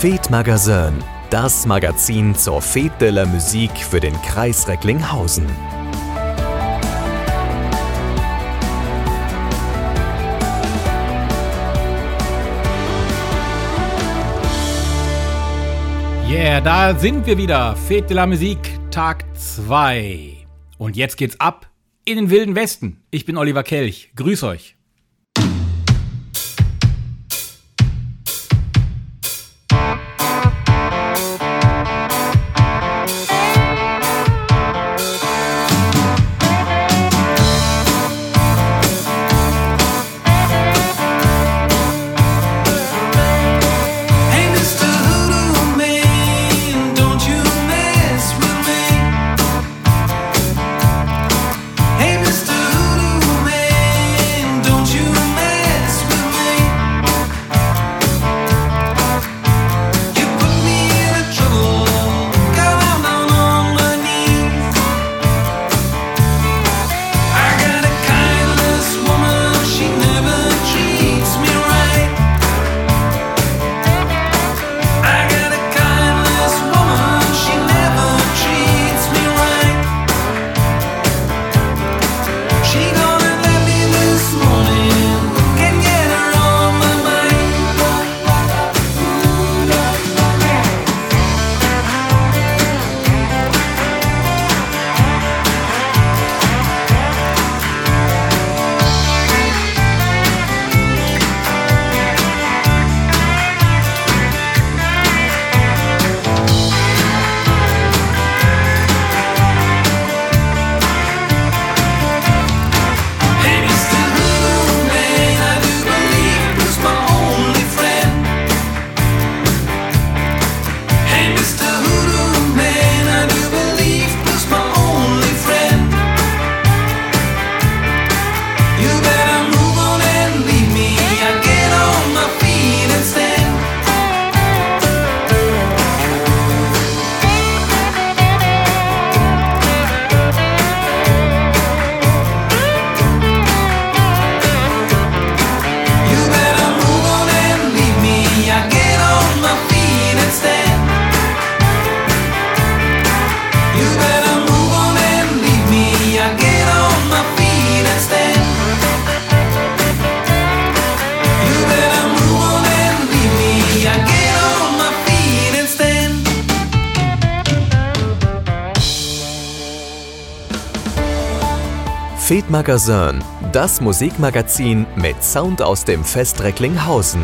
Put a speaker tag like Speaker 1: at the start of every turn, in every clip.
Speaker 1: Fete Magazin, das Magazin zur Fete de la Musique für den Kreis Recklinghausen.
Speaker 2: Yeah, da sind wir wieder. Fete de la Musique, Tag 2. Und jetzt geht's ab in den Wilden Westen. Ich bin Oliver Kelch. Grüß euch.
Speaker 1: Magazin, das Musikmagazin mit Sound aus dem Fest Recklinghausen.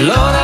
Speaker 3: Lord,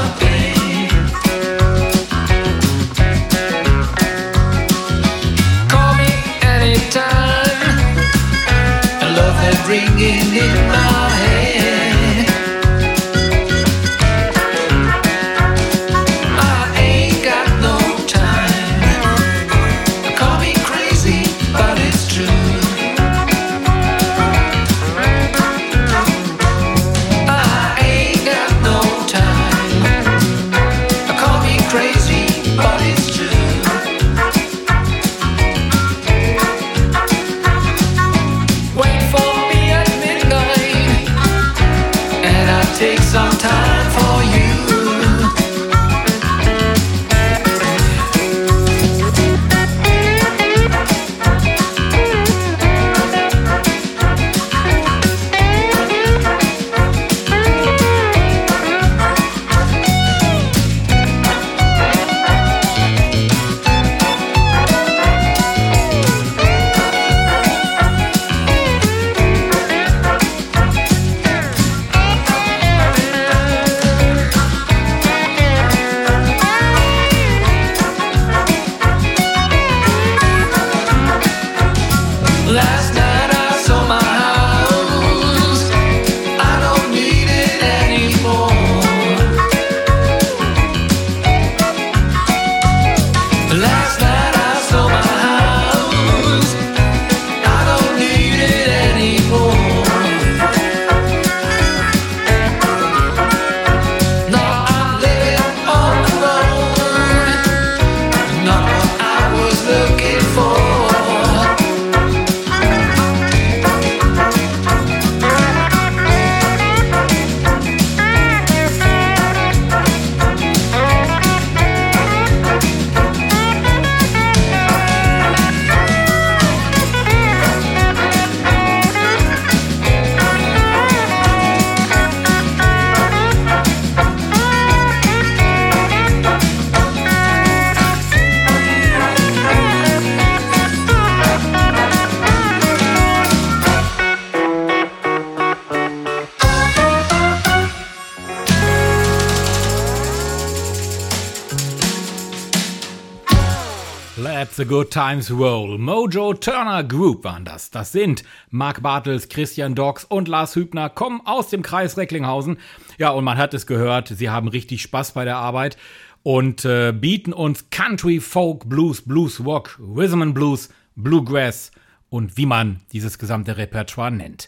Speaker 3: Good Times Roll. Mojo Turner Group waren das. Das sind Mark Bartels, Christian Docks und Lars Hübner, kommen aus dem Kreis Recklinghausen. Ja, und man hat es gehört, sie haben richtig Spaß bei der Arbeit und äh, bieten uns Country, Folk, Blues, Blues Rock, Rhythm and Blues, Bluegrass und wie man dieses gesamte Repertoire nennt.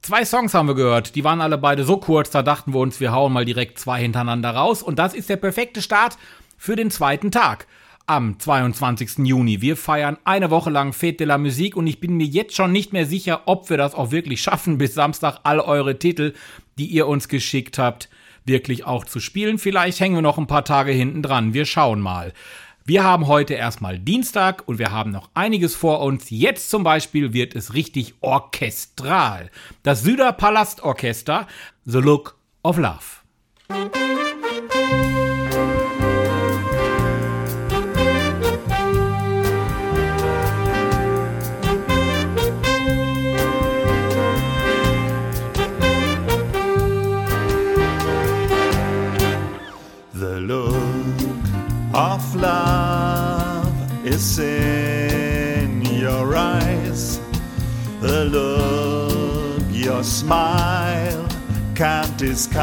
Speaker 3: Zwei Songs haben wir gehört, die waren alle beide so kurz, da dachten wir uns, wir hauen mal direkt zwei hintereinander raus und das ist der perfekte Start für den zweiten Tag am 22. Juni. Wir feiern eine Woche lang Fête de la Musique und ich bin mir jetzt schon nicht mehr sicher, ob wir das auch wirklich schaffen, bis Samstag all eure Titel, die ihr uns geschickt habt, wirklich auch zu spielen. Vielleicht hängen wir noch ein paar Tage hinten dran. Wir schauen mal. Wir haben heute erstmal Dienstag und wir haben noch einiges vor uns. Jetzt zum Beispiel wird es richtig orchestral. Das Süderpalastorchester, The Look of Love.
Speaker 4: Your smile can't disguise.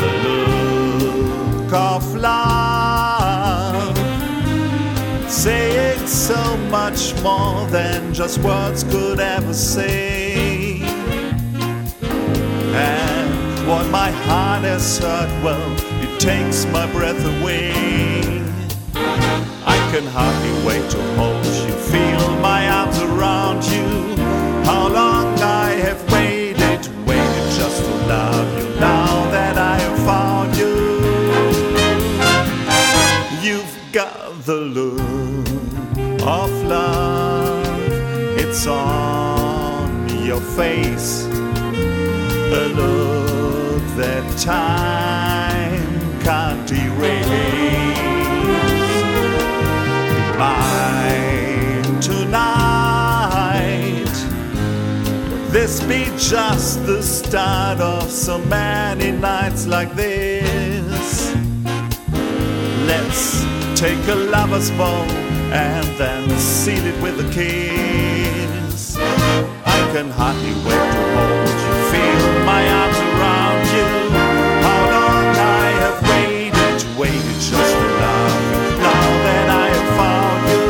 Speaker 4: The look of love, saying so much more than just words could ever say. And what my heart has heard, well, it takes my breath away. Can hardly wait to hold you, feel my arms around you. How long I have waited, waited just to love you. Now that I have found you, you've got the look of love. It's on your face, a look that time can't erase. This be just the start of so many nights like this. Let's take a lover's bow and then seal it with a kiss. I can hardly wait to hold you, feel my arms around you. How long I have waited, waited just to love now that I have found you.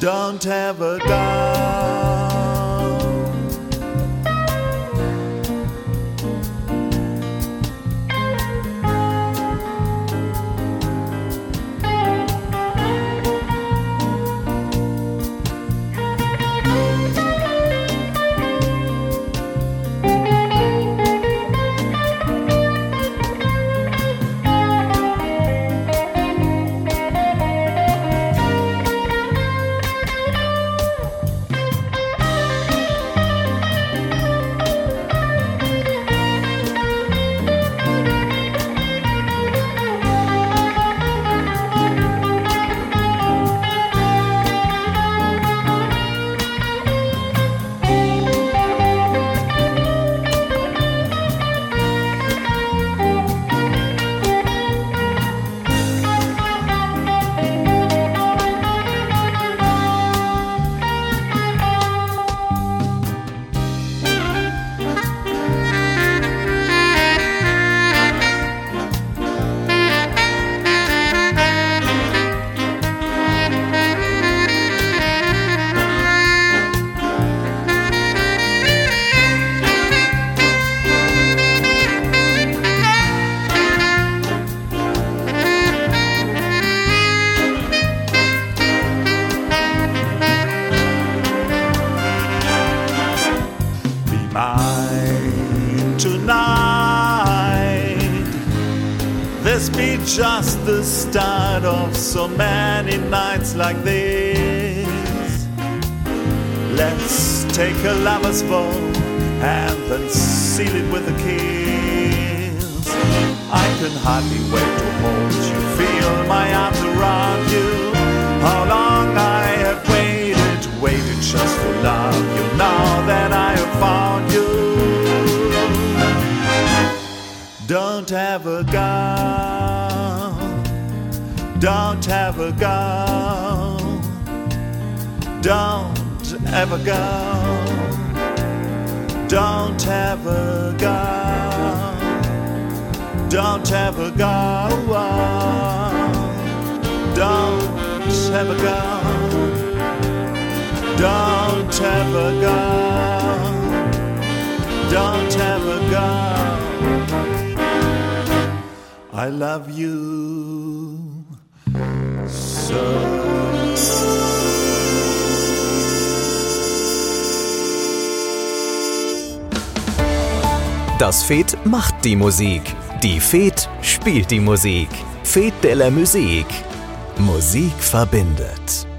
Speaker 4: Don't dime. So many nights like this. Let's take a lover's vow and then seal it with a kiss. I can hardly wait to hold you, feel my arms around you. How long I have waited, waited just to love you. Now that I have found you, don't have a. Don't ever go. Don't ever go. Don't ever go. Don't ever go. Don't ever go. Don't ever go. Don't ever go. I love you.
Speaker 5: Das Fed macht die Musik. Die Fed spielt die Musik. Fed de la Musique. Musik verbindet.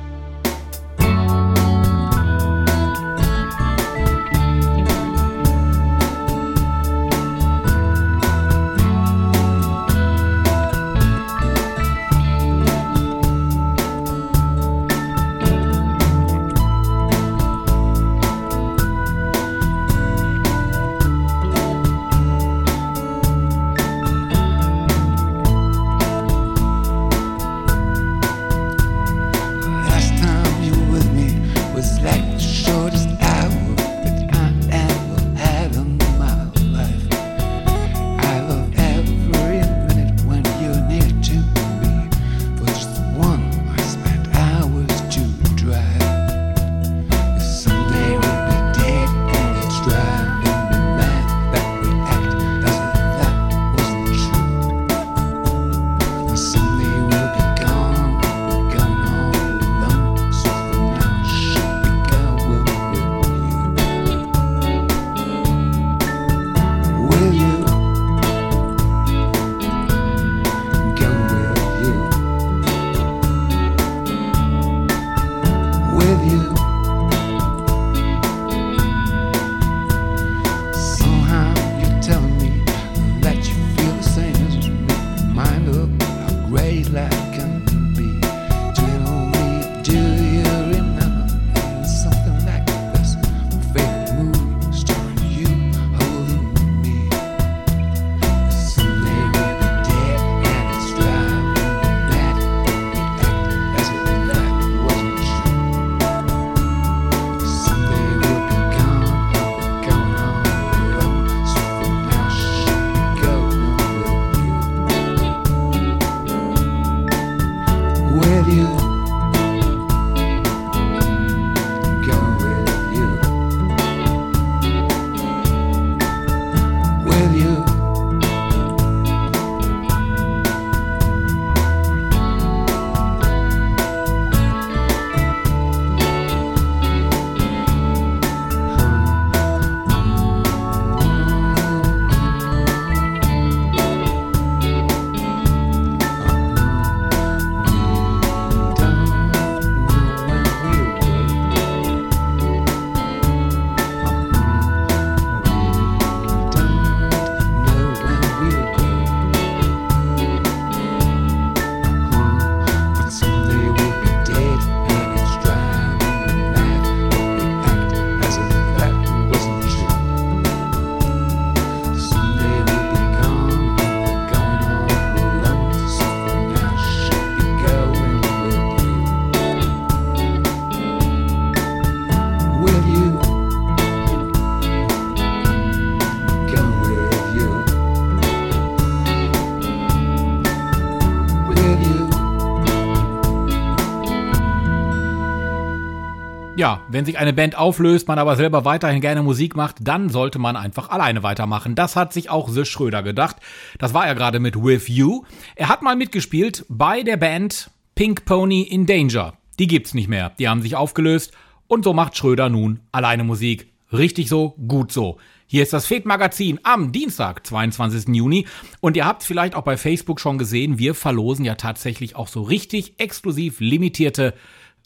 Speaker 3: Wenn sich eine Band auflöst, man aber selber weiterhin gerne Musik macht, dann sollte man einfach alleine weitermachen. Das hat sich auch The Schröder gedacht. Das war er gerade mit With You. Er hat mal mitgespielt bei der Band Pink Pony in Danger. Die gibt's nicht mehr. Die haben sich aufgelöst und so macht Schröder nun alleine Musik. Richtig so, gut so. Hier ist das Fed Magazin am Dienstag, 22. Juni. Und ihr habt vielleicht auch bei Facebook schon gesehen, wir verlosen ja tatsächlich auch so richtig exklusiv limitierte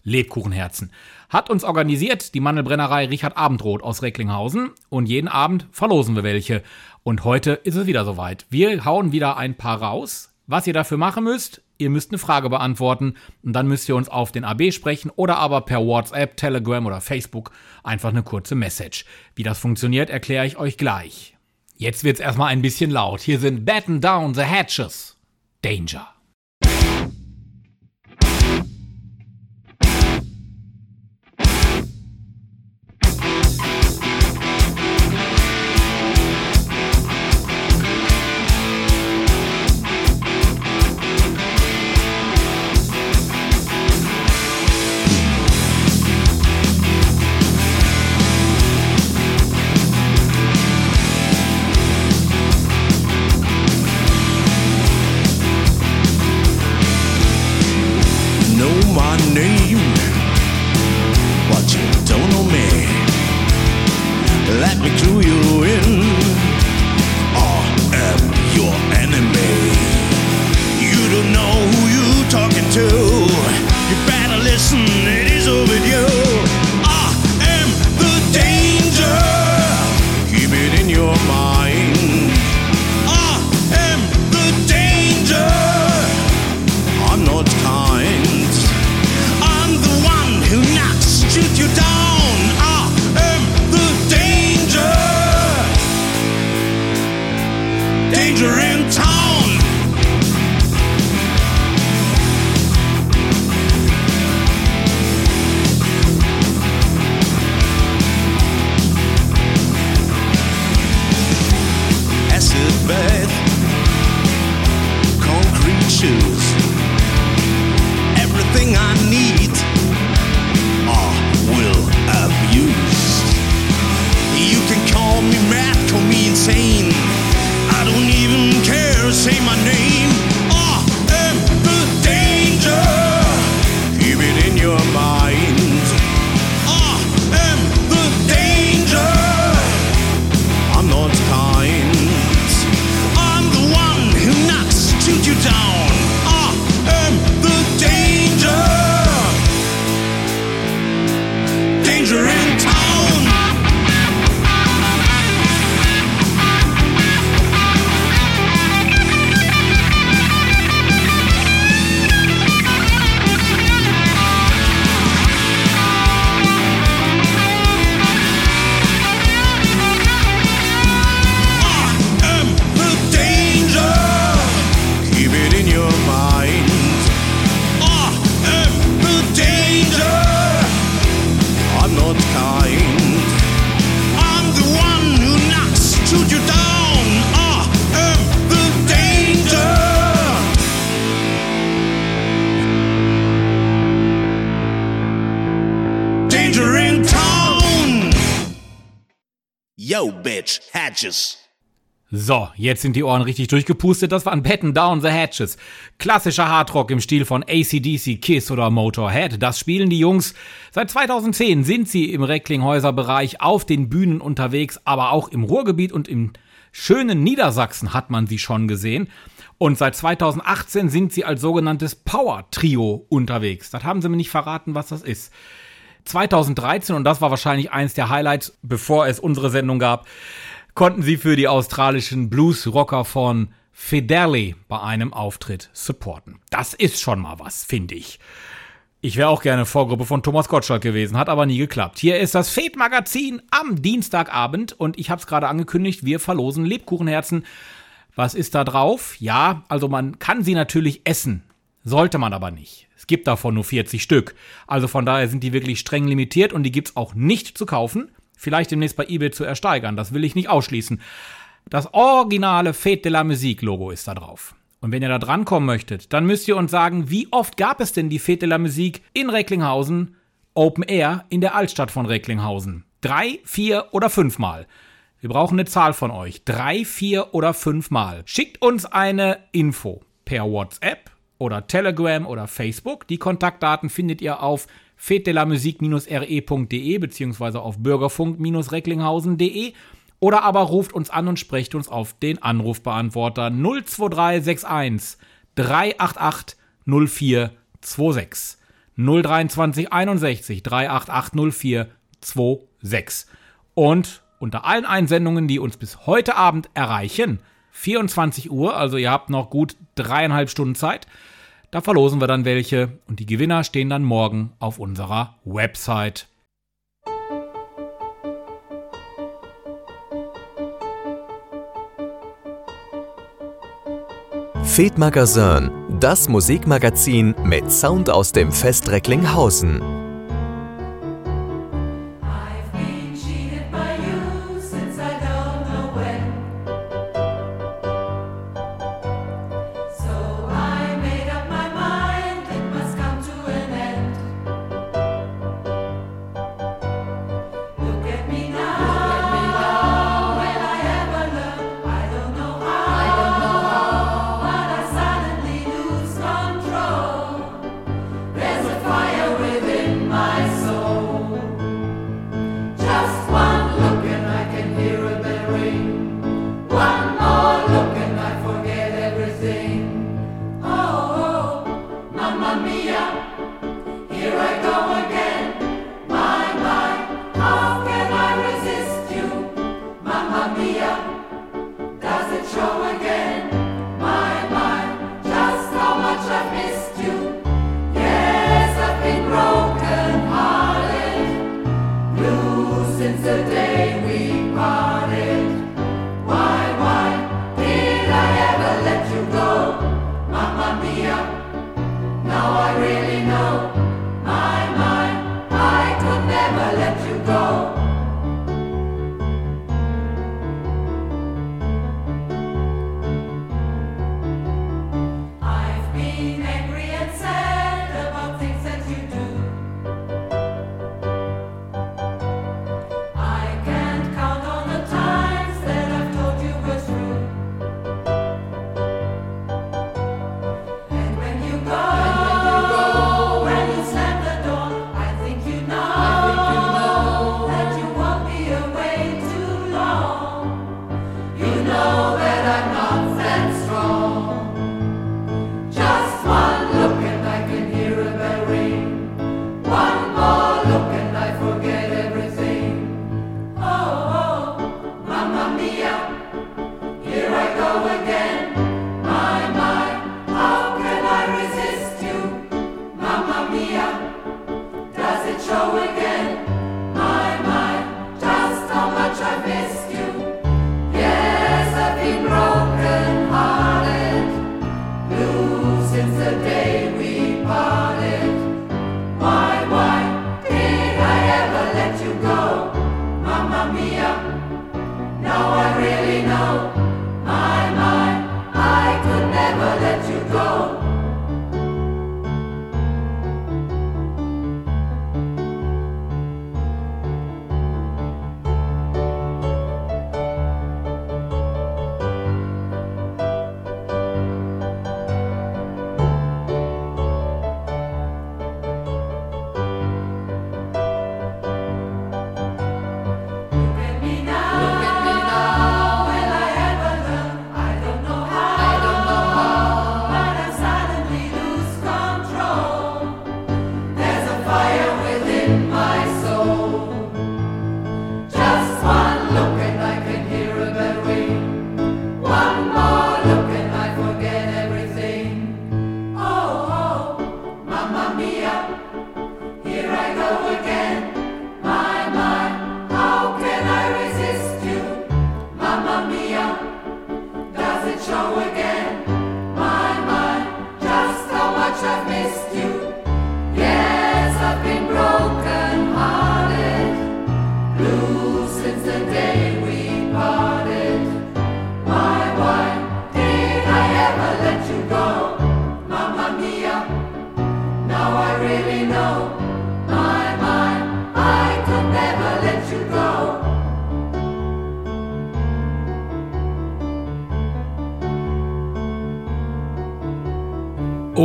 Speaker 3: Lebkuchenherzen. Hat uns organisiert die Mandelbrennerei Richard Abendroth aus Recklinghausen und jeden Abend verlosen wir welche. Und heute ist es wieder soweit. Wir hauen wieder ein paar raus. Was ihr dafür machen müsst, ihr müsst eine Frage beantworten und dann müsst ihr uns auf den AB sprechen oder aber per WhatsApp, Telegram oder Facebook einfach eine kurze Message. Wie das funktioniert, erkläre ich euch gleich. Jetzt wird's erstmal ein bisschen laut. Hier sind Batten Down the Hatches. Danger.
Speaker 6: Bitch, hatches.
Speaker 3: So, jetzt sind die Ohren richtig durchgepustet. Das waren Batten Down the Hatches. Klassischer Hardrock im Stil von ACDC, Kiss oder Motorhead. Das spielen die Jungs. Seit 2010 sind sie im Recklinghäuser Bereich auf den Bühnen unterwegs, aber auch im Ruhrgebiet und im schönen Niedersachsen hat man sie schon gesehen. Und seit 2018 sind sie als sogenanntes Power Trio unterwegs. Das haben sie mir nicht verraten, was das ist. 2013, und das war wahrscheinlich eins der Highlights, bevor es unsere Sendung gab, konnten sie für die australischen Blues-Rocker von Fidelli bei einem Auftritt supporten. Das ist schon mal was, finde ich. Ich wäre auch gerne Vorgruppe von Thomas Gottschalk gewesen, hat aber nie geklappt. Hier ist das Fate-Magazin am Dienstagabend und ich habe es gerade angekündigt, wir verlosen Lebkuchenherzen. Was ist da drauf? Ja, also man kann sie natürlich essen, sollte man aber nicht. Es gibt davon nur 40 Stück. Also von daher sind die wirklich streng limitiert und die gibt's auch nicht zu kaufen. Vielleicht demnächst bei eBay zu ersteigern, das will ich nicht ausschließen. Das originale Fête de la Musique Logo ist da drauf. Und wenn ihr da drankommen möchtet, dann müsst ihr uns sagen, wie oft gab es denn die Fête de la Musique in Recklinghausen Open Air in der Altstadt von Recklinghausen? Drei, vier oder fünfmal? Wir brauchen eine Zahl von euch. Drei, vier oder fünfmal. Schickt uns eine Info per WhatsApp oder Telegram oder Facebook. Die Kontaktdaten findet ihr auf fetdelamusik-re.de beziehungsweise auf bürgerfunk-recklinghausen.de oder aber ruft uns an und sprecht uns auf den Anrufbeantworter 02361 388 0426 023 61 388 0426 und unter allen Einsendungen, die uns bis heute Abend erreichen, 24 Uhr, also ihr habt noch gut dreieinhalb Stunden Zeit, da verlosen wir dann welche und die Gewinner stehen dann morgen auf unserer Website.
Speaker 5: Fed Magazin, das Musikmagazin mit Sound aus dem Fest Recklinghausen.
Speaker 7: mia, now I realize.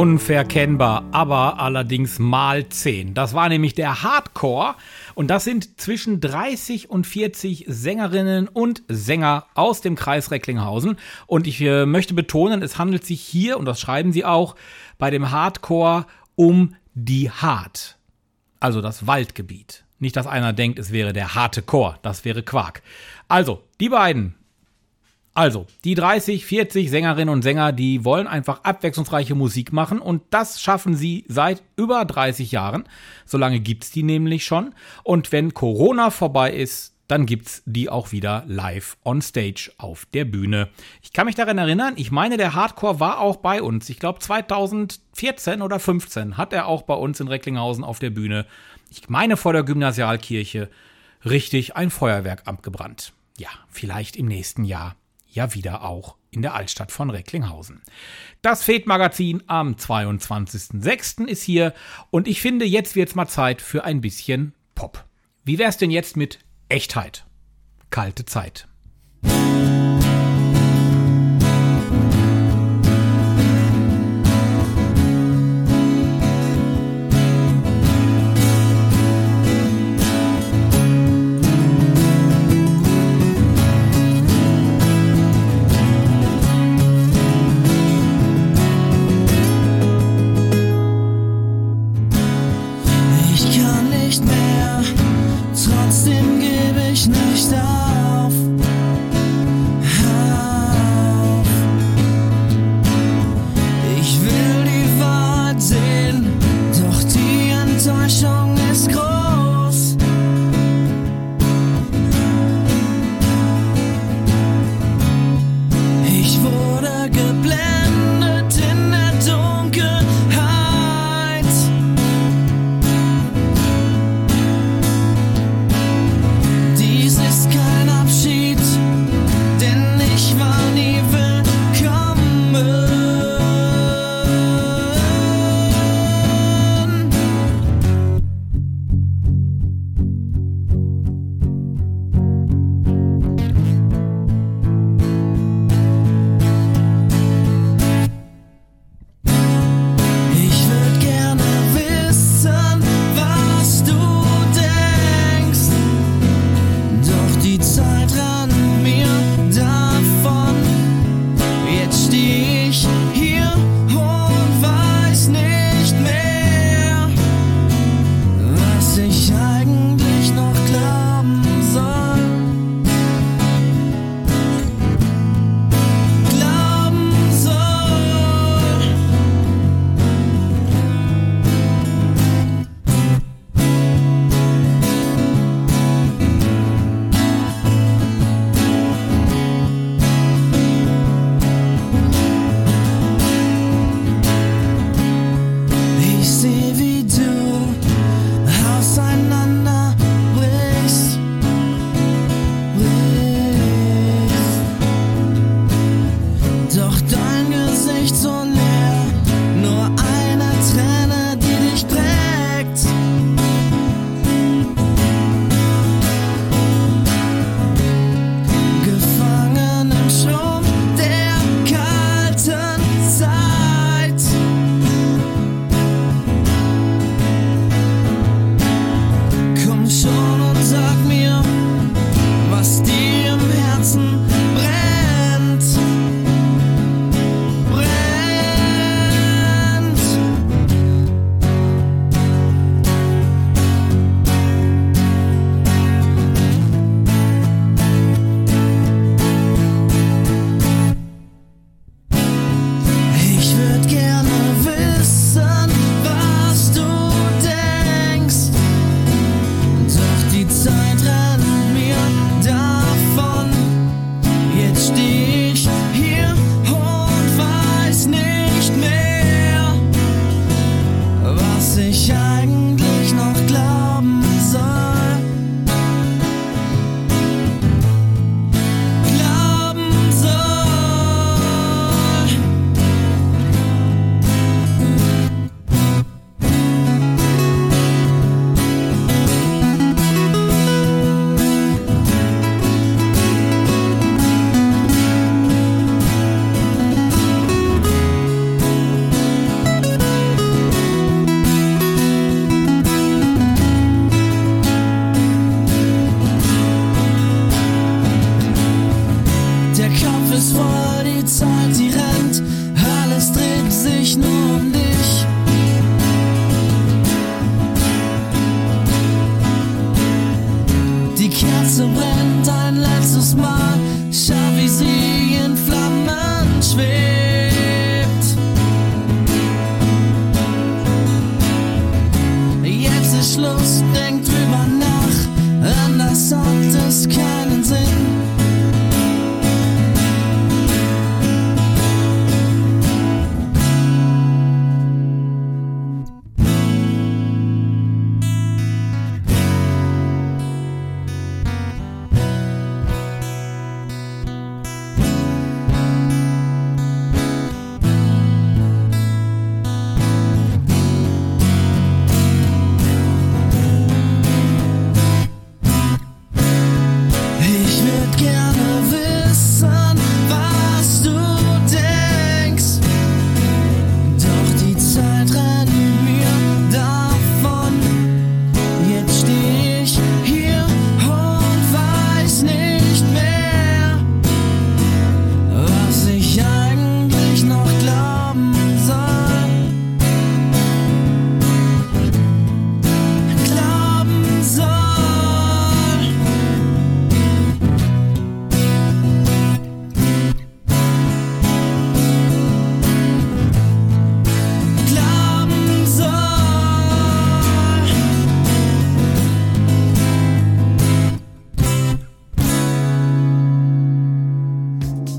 Speaker 2: Unverkennbar, aber allerdings mal 10. Das war nämlich der Hardcore und das sind zwischen 30 und 40 Sängerinnen und Sänger aus dem Kreis Recklinghausen. Und ich äh, möchte betonen, es handelt sich hier, und das schreiben sie auch, bei dem Hardcore um die Hart, also das Waldgebiet. Nicht, dass einer denkt, es wäre der harte Chor, das wäre Quark. Also, die beiden also, die 30, 40 Sängerinnen und Sänger, die wollen einfach abwechslungsreiche Musik machen und das schaffen sie seit über 30 Jahren. So lange gibt's die nämlich schon. Und wenn Corona vorbei ist, dann gibt's die auch wieder live on stage auf der Bühne. Ich kann mich daran erinnern, ich meine, der Hardcore war auch bei uns. Ich glaube 2014 oder 15 hat er auch bei uns in Recklinghausen auf der Bühne. Ich meine vor der Gymnasialkirche richtig ein Feuerwerk abgebrannt. Ja, vielleicht im nächsten Jahr ja wieder auch in der Altstadt von Recklinghausen. Das Fed-Magazin am 22.06. ist hier und ich finde, jetzt wird's mal Zeit für ein bisschen Pop. Wie wär's denn jetzt mit Echtheit? Kalte Zeit. marchant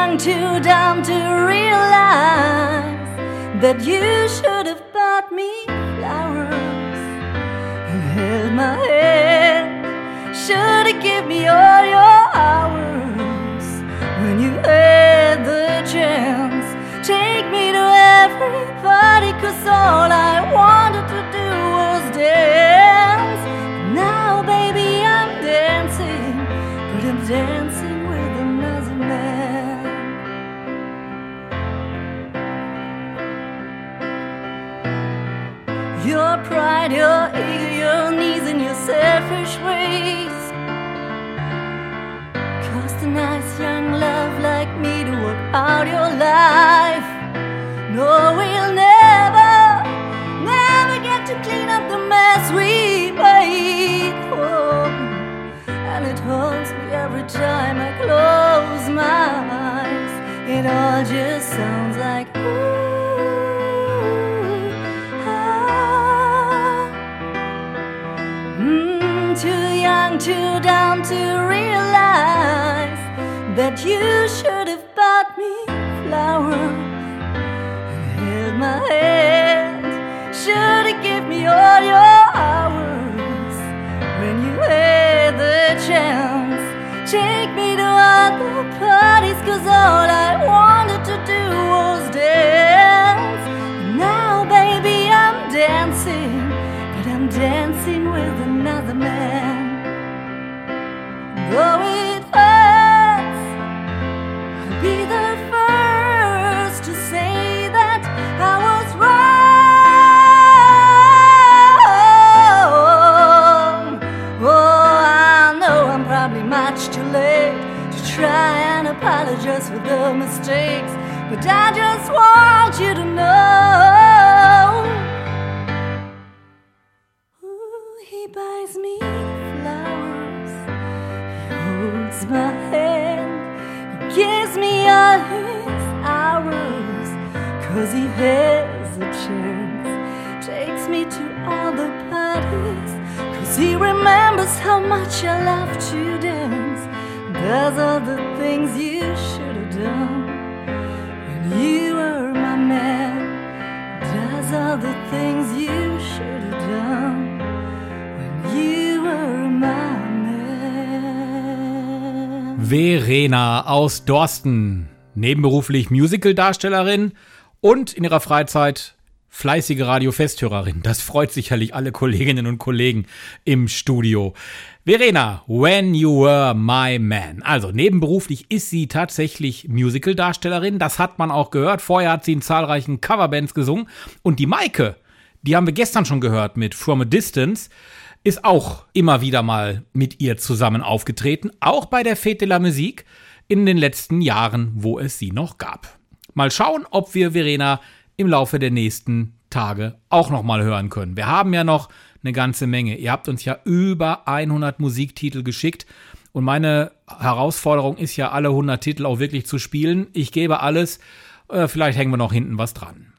Speaker 8: young, too dumb to realize that you should have bought me flowers and held my hand. Should have given me all your hours when you had the chance. Take me to everybody, cause all I wanted to do was dance. Now, baby, I'm dancing, but I'm dancing pride, your ego, your needs, and your selfish ways Cost a nice young love like me to work out your life. No, we'll never, never get to clean up the mess we made. Oh, and it haunts me every time I close my eyes. It all just sounds like too dumb to realize that you should have bought me flowers and held my hand. Should have given me all your hours when you had the chance. Take me to other parties, cause all I wanted to do was dance. Now, baby, I'm dancing, but I'm dancing with another man. Though it hurts, I'll be the first to say that I was wrong. Oh, I know I'm probably much too late to try and apologize for the mistakes, but I just want you to know. Ooh, he buys me holds my hand. He gives me all his hours, cause he has a chance. Takes me to all the parties, cause he remembers how much I love to dance. Does all the things you should have done when you were my man. Does all the things you
Speaker 3: Verena aus Dorsten, nebenberuflich Musicaldarstellerin und in ihrer Freizeit fleißige Radiofesthörerin. Das freut sicherlich alle Kolleginnen und Kollegen im Studio. Verena, When You Were My Man. Also nebenberuflich ist sie tatsächlich Musicaldarstellerin. Das hat man auch gehört. Vorher hat sie in zahlreichen Coverbands gesungen. Und die Maike, die haben wir gestern schon gehört mit From a Distance, ist auch immer wieder mal mit ihr zusammen aufgetreten. Auch bei der Fete de la Musique in den letzten Jahren, wo es sie noch gab. Mal schauen, ob wir Verena im Laufe der nächsten Tage auch noch mal hören können. Wir haben ja noch eine ganze Menge. Ihr habt uns ja über 100 Musiktitel geschickt und meine Herausforderung ist ja, alle 100 Titel auch wirklich zu spielen. Ich gebe alles. Äh, vielleicht hängen wir noch hinten was dran.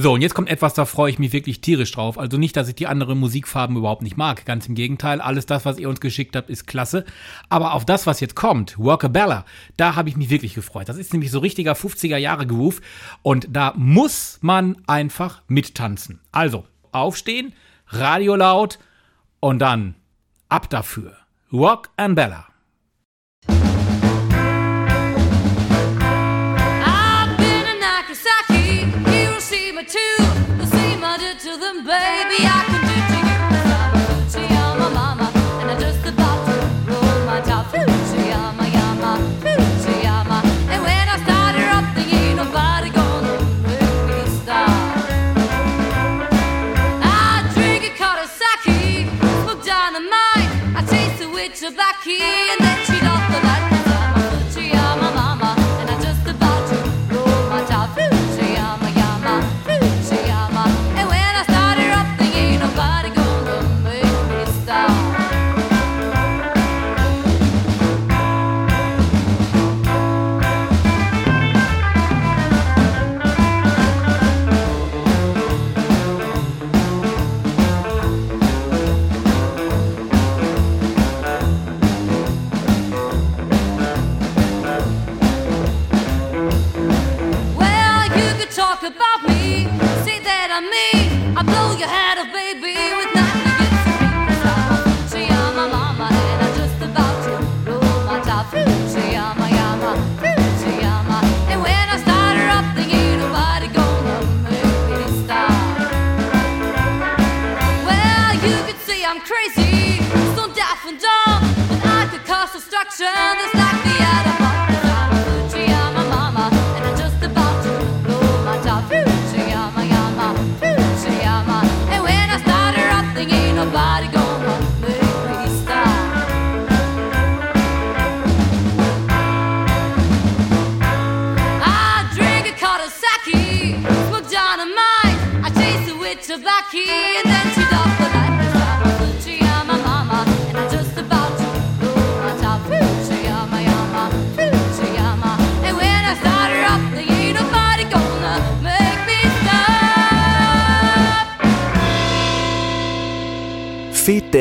Speaker 3: So, und jetzt kommt etwas, da freue ich mich wirklich tierisch drauf. Also nicht, dass ich die anderen Musikfarben überhaupt nicht mag. Ganz im Gegenteil, alles das, was ihr uns geschickt habt, ist klasse. Aber auf das, was jetzt kommt, Workabella, da habe ich mich wirklich gefreut. Das ist nämlich so richtiger 50er Jahre Groove und da muss man einfach mittanzen. Also, aufstehen, Radio laut und dann ab dafür. Rock and Bella.
Speaker 7: I blow your head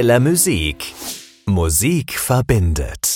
Speaker 5: La Musique. Musik verbindet.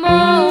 Speaker 3: More.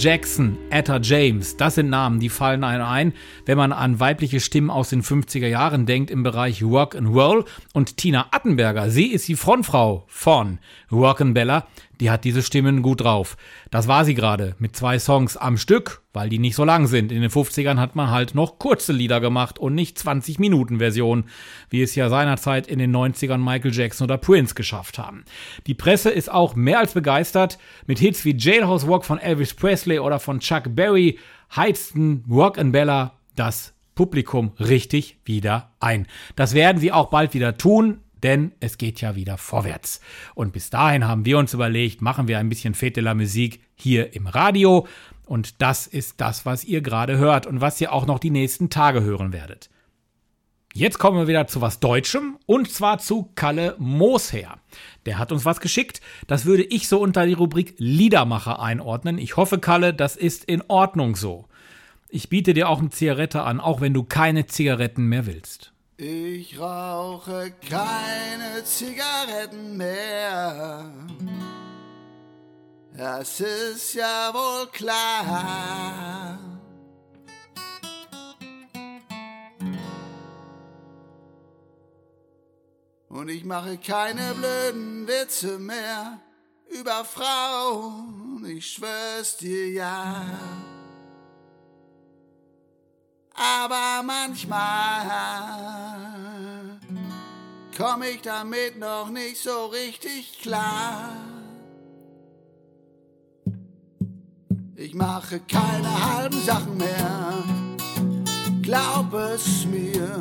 Speaker 3: Jackson, Etta James, das sind Namen, die fallen einem ein, wenn man an weibliche Stimmen aus den 50er Jahren denkt im Bereich Rock and Roll. Und Tina Attenberger, sie ist die Frontfrau von Rock and Bella, die hat diese Stimmen gut drauf. Das war sie gerade mit zwei Songs am Stück, weil die nicht so lang sind. In den 50ern hat man halt noch kurze Lieder gemacht und nicht 20 Minuten Versionen, wie es ja seinerzeit in den 90ern Michael Jackson oder Prince geschafft haben. Die Presse ist auch mehr als begeistert. Mit Hits wie Jailhouse Walk von Elvis Presley oder von Chuck Berry heizten Rock and Bella das Publikum richtig wieder ein. Das werden sie auch bald wieder tun denn es geht ja wieder vorwärts. Und bis dahin haben wir uns überlegt, machen wir ein bisschen Fete la Musik hier im Radio. Und das ist das, was ihr gerade hört und was ihr auch noch die nächsten Tage hören werdet. Jetzt kommen wir wieder zu was Deutschem und zwar zu Kalle Moosher. Der hat uns was geschickt. Das würde ich so unter die Rubrik Liedermacher einordnen. Ich hoffe, Kalle, das ist in Ordnung so. Ich biete dir auch eine Zigarette an, auch wenn du keine Zigaretten mehr willst.
Speaker 9: Ich rauche keine Zigaretten mehr. Das ist ja wohl klar. Und ich mache keine blöden Witze mehr über Frauen, ich schwör's dir ja. Aber manchmal komm ich damit noch nicht so richtig klar. Ich mache keine halben Sachen mehr, glaub es mir.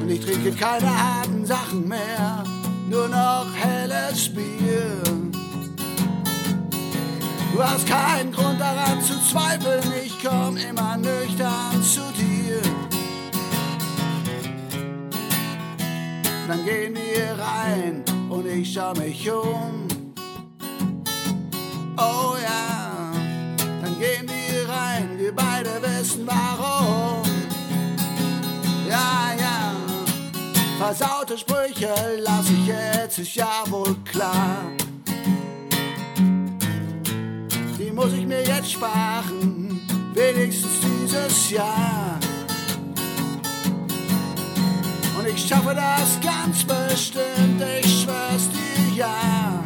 Speaker 9: Und ich trinke keine harten Sachen mehr, nur noch helles Bier. Du hast keinen Grund daran zu zweifeln, ich komm immer nüchtern zu dir. Dann gehen wir rein und ich schau mich um. Oh ja, dann gehen wir rein, wir beide wissen warum. Ja, ja, versaute Sprüche lass ich jetzt, ist ja wohl klar muss ich mir jetzt sparen, wenigstens dieses Jahr. Und ich schaffe das ganz bestimmt, ich schwör's dir ja.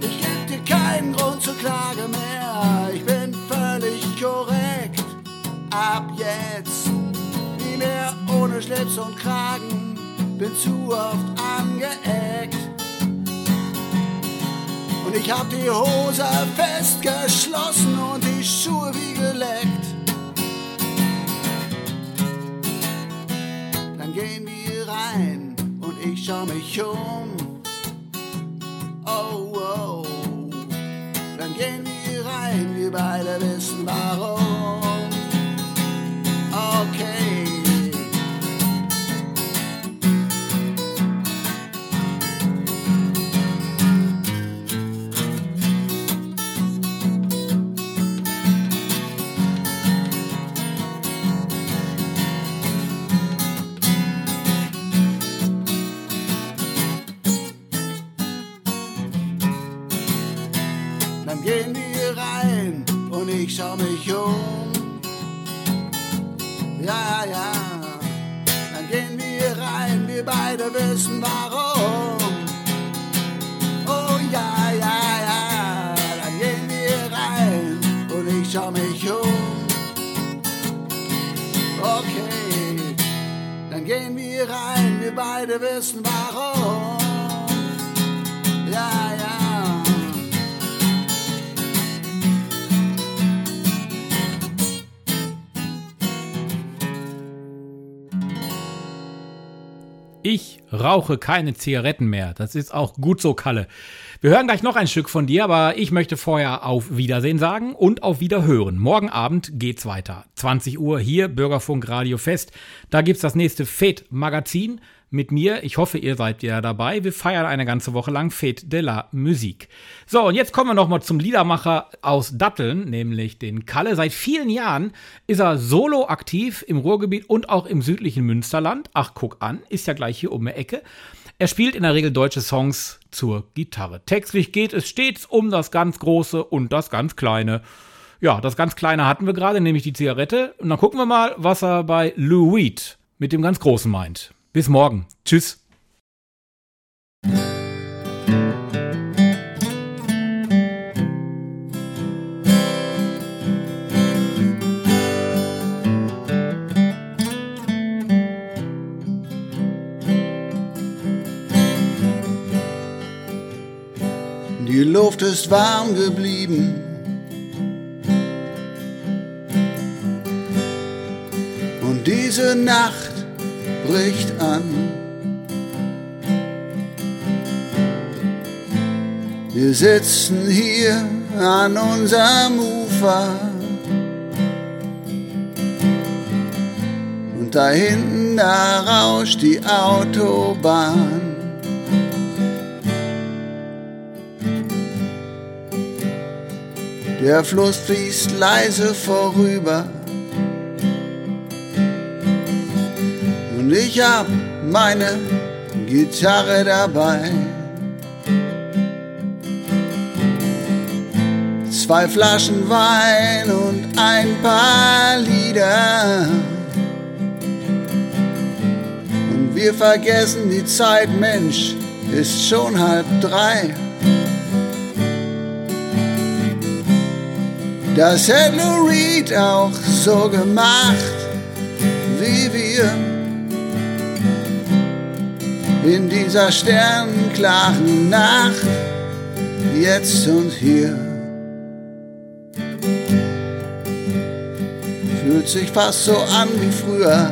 Speaker 9: Ich geb dir keinen Grund zur Klage mehr, ich bin völlig korrekt. Ab jetzt nie mehr ohne Schlips und Kragen, bin zu oft angeeckt. Und ich hab die Hose festgeschlossen und die Schuhe wie geleckt. Dann gehen wir rein und ich schau mich um. Oh, oh. Dann gehen wir rein, wir beide wissen warum. Ich
Speaker 3: rauche keine Zigaretten mehr. Das ist auch gut so, Kalle. Wir hören gleich noch ein Stück von dir, aber ich möchte vorher auf Wiedersehen sagen und auf Wiederhören. Morgen Abend geht's weiter. 20 Uhr hier, Bürgerfunk Radio Fest. Da gibt's das nächste FED-Magazin mit mir. Ich hoffe, ihr seid ja dabei. Wir feiern eine ganze Woche lang Fete de la Musique. So, und jetzt kommen wir nochmal zum Liedermacher aus Datteln, nämlich den Kalle. Seit vielen Jahren ist er solo aktiv im Ruhrgebiet und auch im südlichen Münsterland. Ach, guck an, ist ja gleich hier um die Ecke. Er spielt in der Regel deutsche Songs zur Gitarre. Textlich geht es stets um das ganz Große und das ganz Kleine. Ja, das ganz Kleine hatten wir gerade, nämlich die Zigarette. Und dann gucken wir mal, was er bei Lou Reed mit dem ganz Großen meint. Bis morgen. Tschüss.
Speaker 9: Die Luft ist warm geblieben. Und diese Nacht bricht an. Wir sitzen hier an unserem Ufer. Und da hinten, da rauscht die Autobahn. Der Fluss fließt leise vorüber. Und ich hab meine Gitarre dabei. Zwei Flaschen Wein und ein paar Lieder. Und wir vergessen die Zeit, Mensch, ist schon halb drei. Das hätte Lou Reed auch so gemacht, wie wir in dieser sternenklaren Nacht, jetzt und hier. Fühlt sich fast so an wie früher.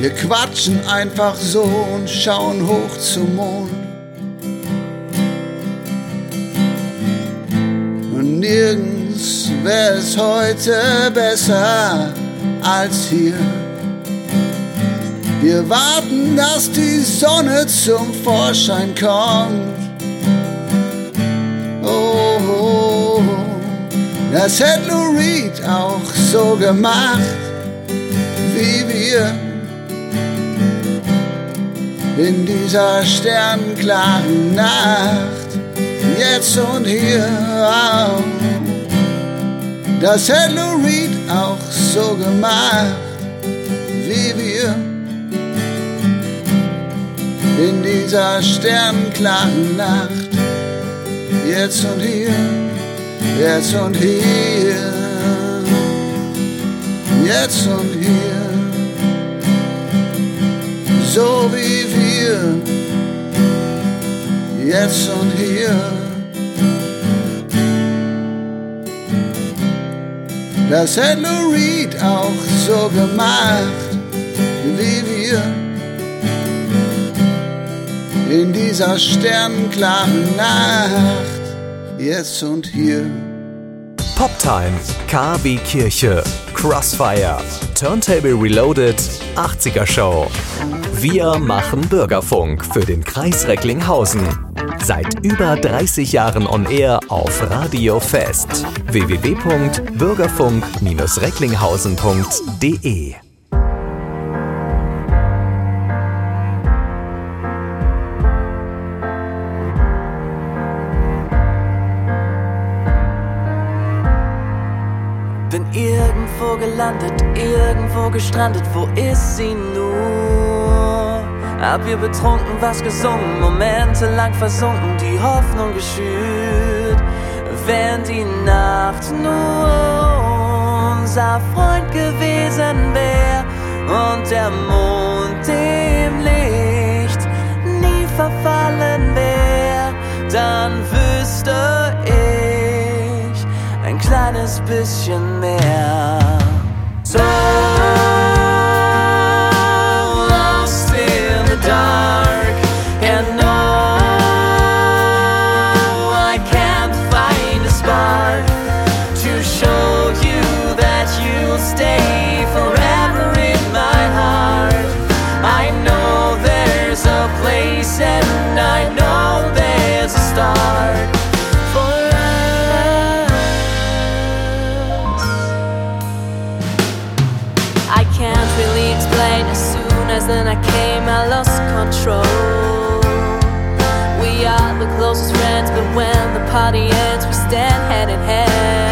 Speaker 9: Wir quatschen einfach so und schauen hoch zum Mond. Und nirgends wäre es heute besser als hier. Wir warten, dass die Sonne zum Vorschein kommt. Oh, oh, oh. das hätte Lou Reed auch so gemacht, wie wir in dieser sternklaren Nacht, jetzt und hier. Oh. Das hätte Lou Reed auch so gemacht, wie wir in dieser sternklaren Nacht. Jetzt und hier, jetzt und hier, jetzt und hier, so wie wir, jetzt und hier. Das hätte Lou Reed auch so gemacht, wie wir in dieser sternenklaren Nacht, jetzt und hier.
Speaker 5: Poptime, KB Kirche, Crossfire, Turntable Reloaded, 80er Show. Wir machen Bürgerfunk für den Kreis Recklinghausen. Seit über 30 Jahren on air auf Radio Fest. www.bürgerfunk-recklinghausen.de
Speaker 2: gestrandet, wo ist sie nur? Hab wir betrunken was gesungen, monatelang versunken, die Hoffnung geschürt. Wenn die Nacht nur unser Freund gewesen wär und der Mond dem Licht nie verfallen wär, dann wüsste ich ein kleines bisschen mehr. So when the party ends, we stand hand in hand.